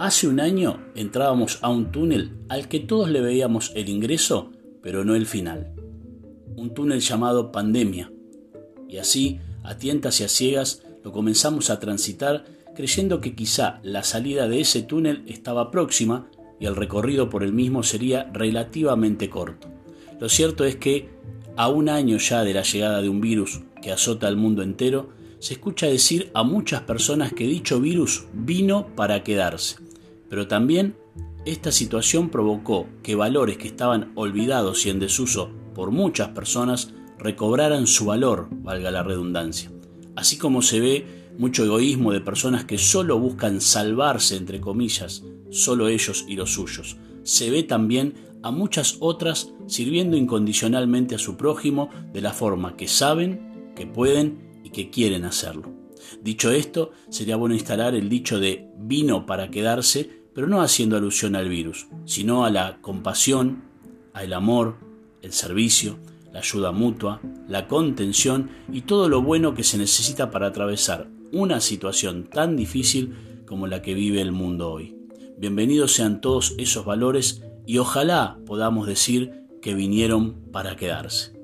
Hace un año entrábamos a un túnel al que todos le veíamos el ingreso, pero no el final. Un túnel llamado pandemia. Y así, a tientas y a ciegas, lo comenzamos a transitar creyendo que quizá la salida de ese túnel estaba próxima y el recorrido por el mismo sería relativamente corto. Lo cierto es que, a un año ya de la llegada de un virus que azota al mundo entero, se escucha decir a muchas personas que dicho virus vino para quedarse pero también esta situación provocó que valores que estaban olvidados y en desuso por muchas personas recobraran su valor, valga la redundancia. Así como se ve mucho egoísmo de personas que solo buscan salvarse, entre comillas, solo ellos y los suyos. Se ve también a muchas otras sirviendo incondicionalmente a su prójimo de la forma que saben, que pueden y que quieren hacerlo. Dicho esto, sería bueno instalar el dicho de vino para quedarse pero no haciendo alusión al virus, sino a la compasión, al amor, el servicio, la ayuda mutua, la contención y todo lo bueno que se necesita para atravesar una situación tan difícil como la que vive el mundo hoy. Bienvenidos sean todos esos valores y ojalá podamos decir que vinieron para quedarse.